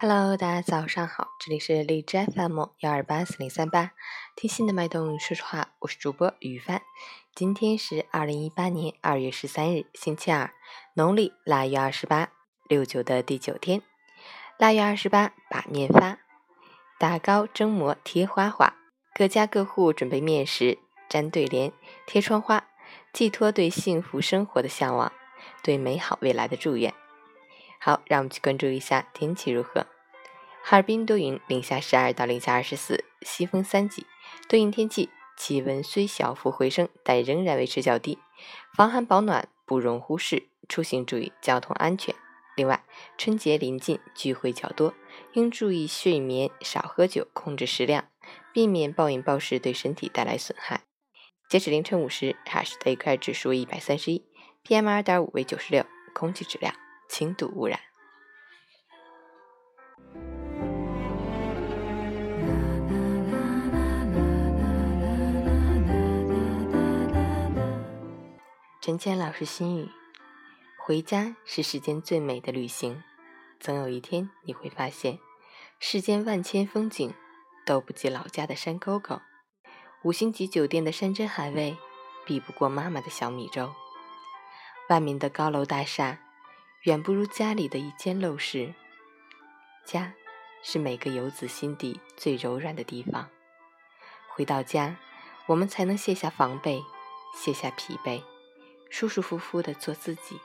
Hello，大家早上好，这里是荔枝 FM 幺二八四零三八，听心的脉动，说实话，我是主播雨帆。今天是二零一八年二月十三日，星期二，农历腊月二十八，六九的第九天。腊月二十八，把面发，打糕蒸馍贴花花，各家各户准备面食，粘对联，贴窗花，寄托对幸福生活的向往，对美好未来的祝愿。好，让我们去关注一下天气如何。哈尔滨多云，零下十二到零下二十四，西风三级，多云天气，气温虽小幅回升，但仍然维持较低，防寒保暖不容忽视，出行注意交通安全。另外，春节临近，聚会较多，应注意睡眠，少喝酒，控制食量，避免暴饮暴食对身体带来损害。截止凌晨五时，哈市的 AQI 指数一百三十一，PM 二点五为九十六，空气质量。轻度污染。陈谦老师心语：回家是世间最美的旅行，总有一天你会发现，世间万千风景都不及老家的山沟沟，五星级酒店的山珍海味比不过妈妈的小米粥，外面的高楼大厦。远不如家里的一间陋室。家，是每个游子心底最柔软的地方。回到家，我们才能卸下防备，卸下疲惫，舒舒服服的做自己。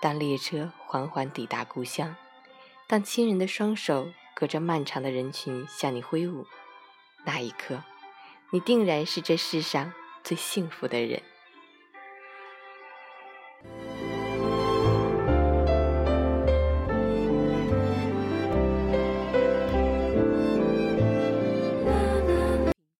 当列车缓缓抵达故乡，当亲人的双手隔着漫长的人群向你挥舞，那一刻，你定然是这世上最幸福的人。